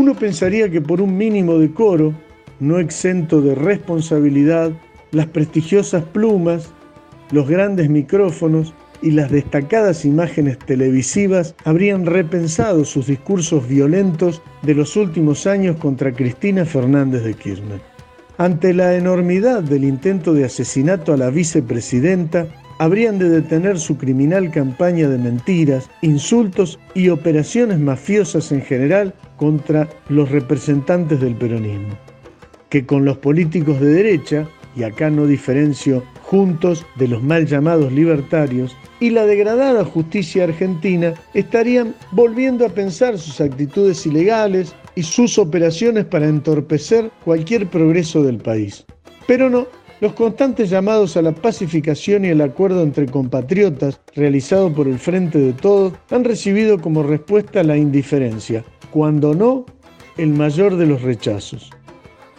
Uno pensaría que por un mínimo decoro, no exento de responsabilidad, las prestigiosas plumas, los grandes micrófonos y las destacadas imágenes televisivas habrían repensado sus discursos violentos de los últimos años contra Cristina Fernández de Kirchner. Ante la enormidad del intento de asesinato a la vicepresidenta, habrían de detener su criminal campaña de mentiras, insultos y operaciones mafiosas en general contra los representantes del peronismo. Que con los políticos de derecha, y acá no diferencio juntos de los mal llamados libertarios, y la degradada justicia argentina estarían volviendo a pensar sus actitudes ilegales y sus operaciones para entorpecer cualquier progreso del país. Pero no, los constantes llamados a la pacificación y el acuerdo entre compatriotas realizado por el Frente de Todos han recibido como respuesta la indiferencia, cuando no, el mayor de los rechazos.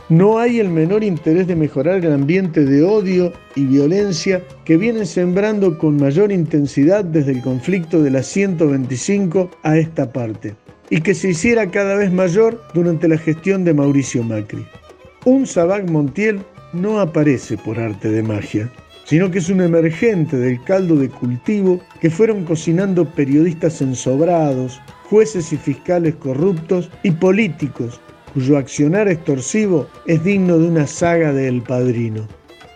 No hay el menor interés de mejorar el ambiente de odio y violencia que vienen sembrando con mayor intensidad desde el conflicto de la 125 a esta parte, y que se hiciera cada vez mayor durante la gestión de Mauricio Macri. Un Sabac Montiel no aparece por arte de magia, sino que es un emergente del caldo de cultivo que fueron cocinando periodistas ensobrados, jueces y fiscales corruptos y políticos cuyo accionar extorsivo es digno de una saga de El Padrino.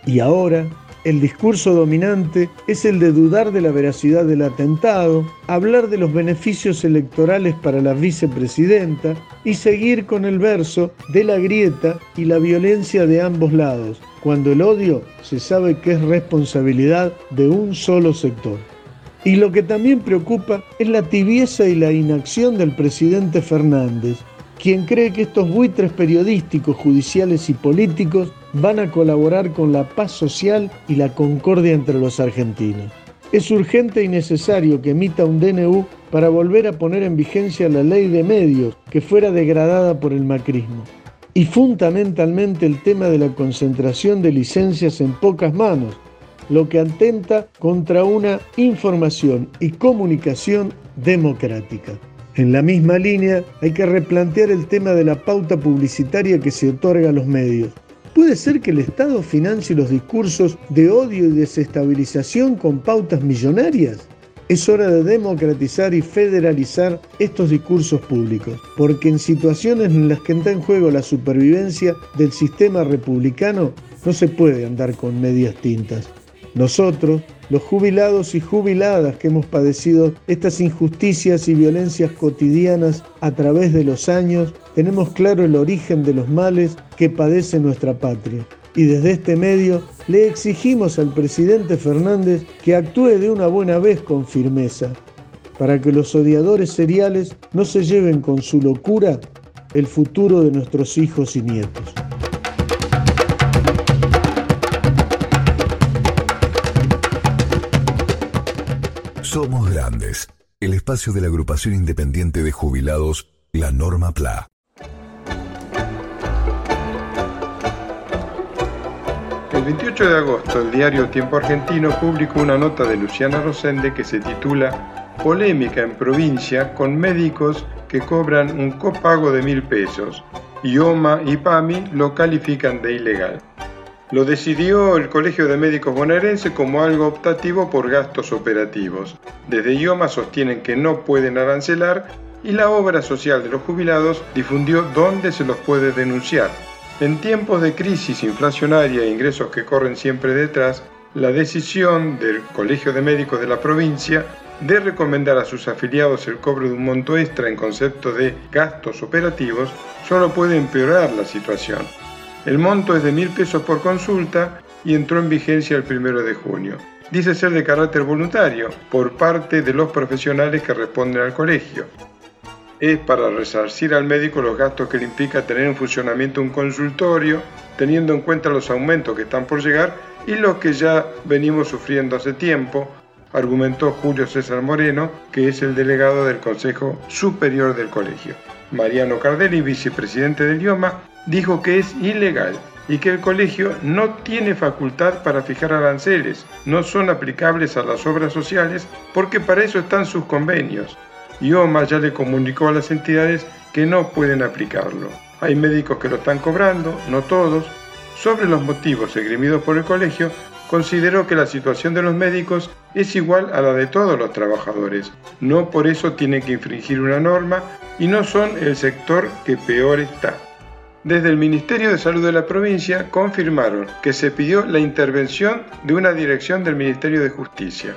Y ahora, el discurso dominante es el de dudar de la veracidad del atentado, hablar de los beneficios electorales para la vicepresidenta y seguir con el verso de la grieta y la violencia de ambos lados, cuando el odio se sabe que es responsabilidad de un solo sector. Y lo que también preocupa es la tibieza y la inacción del presidente Fernández, quien cree que estos buitres periodísticos, judiciales y políticos van a colaborar con la paz social y la concordia entre los argentinos. Es urgente y necesario que emita un DNU para volver a poner en vigencia la ley de medios que fuera degradada por el macrismo. Y fundamentalmente el tema de la concentración de licencias en pocas manos, lo que atenta contra una información y comunicación democrática. En la misma línea, hay que replantear el tema de la pauta publicitaria que se otorga a los medios. ¿Puede ser que el Estado financie los discursos de odio y desestabilización con pautas millonarias? Es hora de democratizar y federalizar estos discursos públicos, porque en situaciones en las que está en juego la supervivencia del sistema republicano, no se puede andar con medias tintas. Nosotros, los jubilados y jubiladas que hemos padecido estas injusticias y violencias cotidianas a través de los años, tenemos claro el origen de los males que padece nuestra patria. Y desde este medio le exigimos al presidente Fernández que actúe de una buena vez con firmeza, para que los odiadores seriales no se lleven con su locura el futuro de nuestros hijos y nietos. Somos grandes. el espacio de la agrupación independiente de jubilados, la Norma PLA. El 28 de agosto, el diario Tiempo Argentino publicó una nota de Luciana Rosende que se titula Polémica en provincia con médicos que cobran un copago de mil pesos. IOMA y PAMI lo califican de ilegal. Lo decidió el Colegio de Médicos Bonaerense como algo optativo por gastos operativos. Desde IOMA sostienen que no pueden arancelar y la obra social de los jubilados difundió dónde se los puede denunciar. En tiempos de crisis inflacionaria e ingresos que corren siempre detrás, la decisión del Colegio de Médicos de la provincia de recomendar a sus afiliados el cobro de un monto extra en concepto de gastos operativos solo puede empeorar la situación. El monto es de mil pesos por consulta y entró en vigencia el primero de junio. Dice ser de carácter voluntario por parte de los profesionales que responden al colegio. Es para resarcir al médico los gastos que le implica tener en funcionamiento un consultorio, teniendo en cuenta los aumentos que están por llegar y los que ya venimos sufriendo hace tiempo, argumentó Julio César Moreno, que es el delegado del Consejo Superior del Colegio. Mariano Cardelli, vicepresidente del IOMA, dijo que es ilegal y que el colegio no tiene facultad para fijar aranceles, no son aplicables a las obras sociales porque para eso están sus convenios. IOMA ya le comunicó a las entidades que no pueden aplicarlo. Hay médicos que lo están cobrando, no todos. Sobre los motivos esgrimidos por el colegio, consideró que la situación de los médicos es igual a la de todos los trabajadores. No por eso tienen que infringir una norma y no son el sector que peor está. Desde el Ministerio de Salud de la provincia confirmaron que se pidió la intervención de una dirección del Ministerio de Justicia.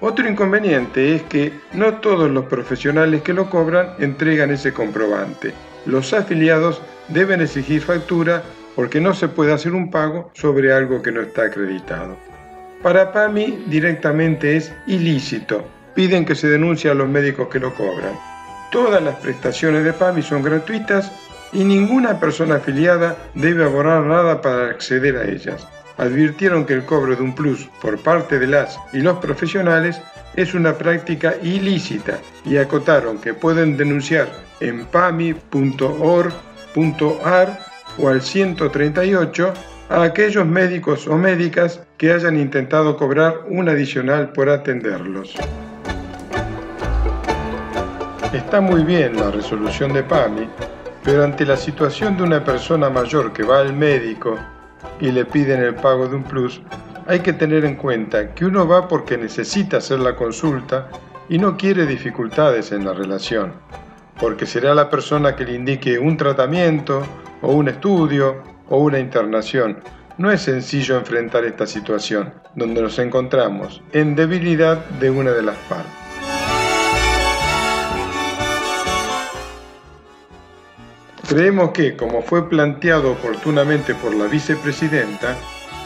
Otro inconveniente es que no todos los profesionales que lo cobran entregan ese comprobante. Los afiliados deben exigir factura porque no se puede hacer un pago sobre algo que no está acreditado. Para PAMI directamente es ilícito. Piden que se denuncie a los médicos que lo cobran. Todas las prestaciones de PAMI son gratuitas y ninguna persona afiliada debe abonar nada para acceder a ellas. Advirtieron que el cobro de un plus por parte de las y los profesionales es una práctica ilícita y acotaron que pueden denunciar en pami.org.ar o al 138 a aquellos médicos o médicas que hayan intentado cobrar un adicional por atenderlos. Está muy bien la resolución de PAMI, pero ante la situación de una persona mayor que va al médico y le piden el pago de un plus, hay que tener en cuenta que uno va porque necesita hacer la consulta y no quiere dificultades en la relación, porque será la persona que le indique un tratamiento o un estudio o una internación. No es sencillo enfrentar esta situación, donde nos encontramos en debilidad de una de las partes. Creemos que, como fue planteado oportunamente por la vicepresidenta,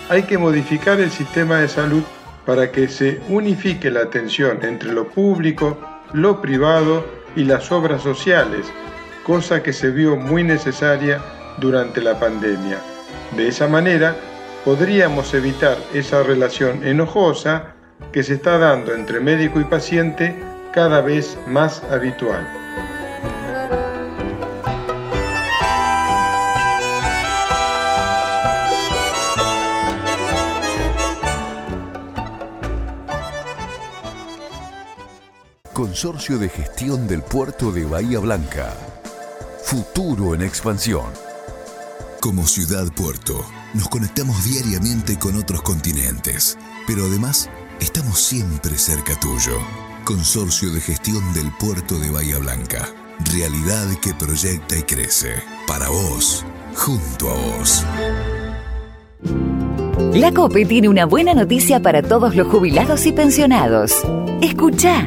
hay que modificar el sistema de salud para que se unifique la atención entre lo público, lo privado y las obras sociales, cosa que se vio muy necesaria durante la pandemia. De esa manera, podríamos evitar esa relación enojosa que se está dando entre médico y paciente cada vez más habitual. Consorcio de Gestión del Puerto de Bahía Blanca. Futuro en expansión. Como ciudad puerto, nos conectamos diariamente con otros continentes, pero además estamos siempre cerca tuyo. Consorcio de Gestión del Puerto de Bahía Blanca. Realidad que proyecta y crece. Para vos, junto a vos. La COPE tiene una buena noticia para todos los jubilados y pensionados. Escucha.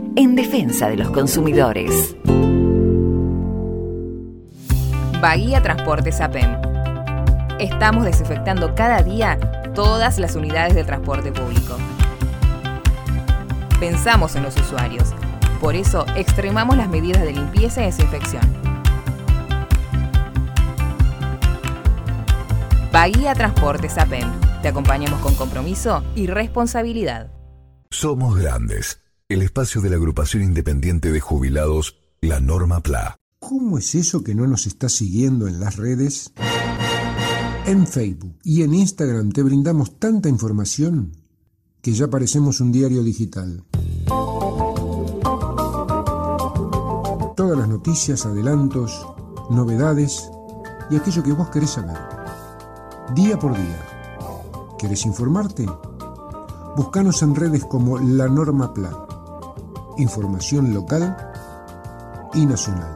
en defensa de los consumidores. Bahía Transporte SAPEM. Estamos desinfectando cada día todas las unidades del transporte público. Pensamos en los usuarios. Por eso extremamos las medidas de limpieza y desinfección. Bahía Transporte SAPEM. Te acompañamos con compromiso y responsabilidad. Somos Grandes, el espacio de la agrupación independiente de jubilados, la Norma PLA. ¿Cómo es eso que no nos está siguiendo en las redes? En Facebook y en Instagram te brindamos tanta información que ya parecemos un diario digital. Todas las noticias, adelantos, novedades y aquello que vos querés saber. Día por día. ¿Querés informarte? Búscanos en redes como La Norma Plan. Información local y nacional.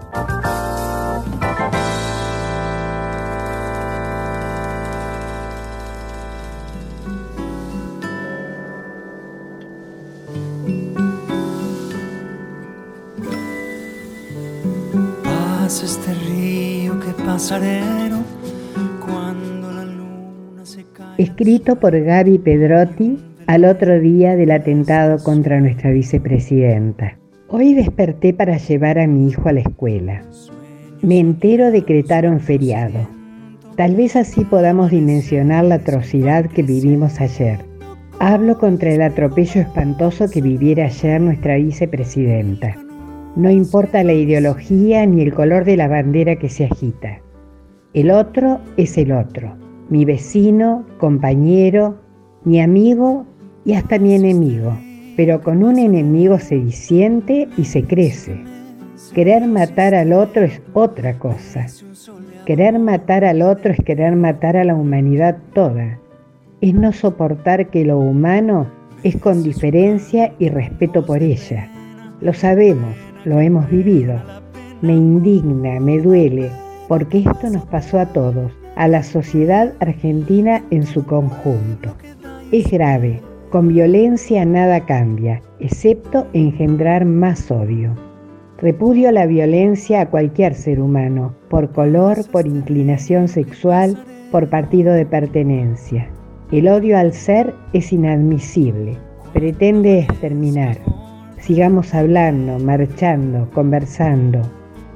Pasa este río que pasarero cuando la luna se cae. Escrito por Gaby Pedrotti al otro día del atentado contra nuestra vicepresidenta. Hoy desperté para llevar a mi hijo a la escuela. Me entero decretaron feriado. Tal vez así podamos dimensionar la atrocidad que vivimos ayer. Hablo contra el atropello espantoso que viviera ayer nuestra vicepresidenta. No importa la ideología ni el color de la bandera que se agita. El otro es el otro, mi vecino, compañero, mi amigo y hasta mi enemigo. Pero con un enemigo se disiente y se crece. Querer matar al otro es otra cosa. Querer matar al otro es querer matar a la humanidad toda. Es no soportar que lo humano es con diferencia y respeto por ella. Lo sabemos, lo hemos vivido. Me indigna, me duele, porque esto nos pasó a todos, a la sociedad argentina en su conjunto. Es grave, con violencia nada cambia, excepto engendrar más odio. Repudio la violencia a cualquier ser humano, por color, por inclinación sexual, por partido de pertenencia. El odio al ser es inadmisible, pretende exterminar. Sigamos hablando, marchando, conversando.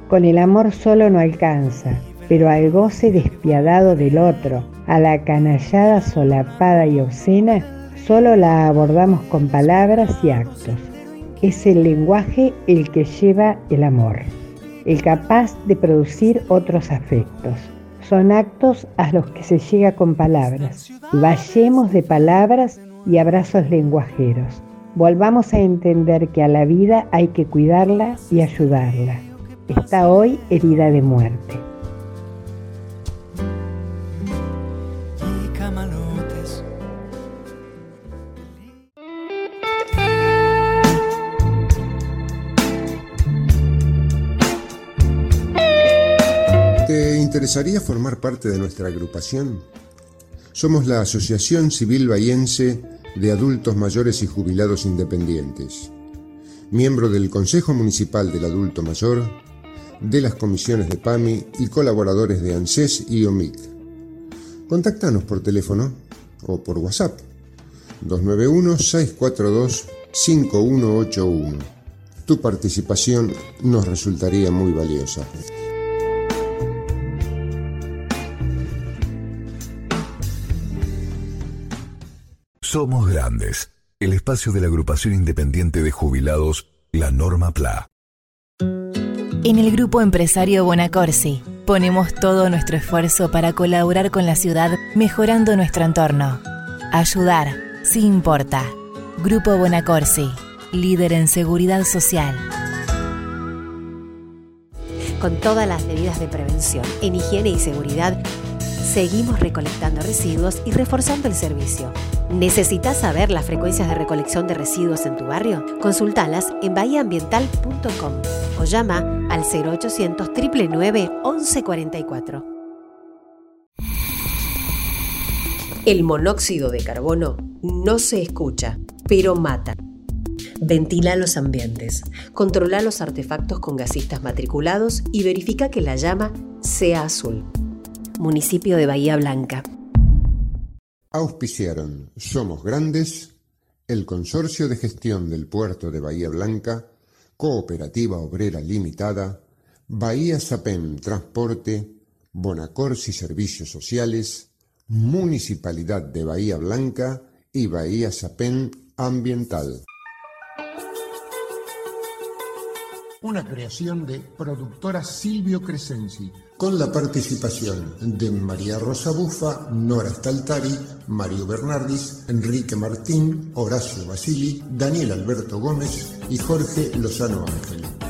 Con el amor solo no alcanza, pero al goce despiadado del otro, a la canallada solapada y obscena, solo la abordamos con palabras y actos. Es el lenguaje el que lleva el amor, el capaz de producir otros afectos. Son actos a los que se llega con palabras. Vayamos de palabras y abrazos lenguajeros. Volvamos a entender que a la vida hay que cuidarla y ayudarla. Está hoy herida de muerte. ¿Te interesaría formar parte de nuestra agrupación? Somos la Asociación Civil Bahiense de Adultos Mayores y Jubilados Independientes, miembro del Consejo Municipal del Adulto Mayor, de las comisiones de PAMI y colaboradores de ANSES y OMIC. Contáctanos por teléfono o por WhatsApp 291-642-5181. Tu participación nos resultaría muy valiosa. Somos Grandes, el espacio de la agrupación independiente de jubilados, la Norma PLA. En el grupo empresario Bonacorsi ponemos todo nuestro esfuerzo para colaborar con la ciudad mejorando nuestro entorno. Ayudar, sí importa. Grupo Bonacorsi, líder en seguridad social. Con todas las medidas de prevención en higiene y seguridad, seguimos recolectando residuos y reforzando el servicio. ¿Necesitas saber las frecuencias de recolección de residuos en tu barrio? Consultalas en bahiaambiental.com o llama al 0800 999 1144. El monóxido de carbono no se escucha, pero mata. Ventila los ambientes, controla los artefactos con gasistas matriculados y verifica que la llama sea azul. Municipio de Bahía Blanca. Auspiciaron Somos Grandes, el Consorcio de Gestión del Puerto de Bahía Blanca, Cooperativa Obrera Limitada, Bahía Sapem Transporte, Bonacorsi Servicios Sociales, Municipalidad de Bahía Blanca y Bahía Sapem Ambiental. Una creación de productora Silvio Crescenzi. Con la participación de María Rosa Bufa, Nora Staltari, Mario Bernardis, Enrique Martín, Horacio Basili, Daniel Alberto Gómez y Jorge Lozano Ángel.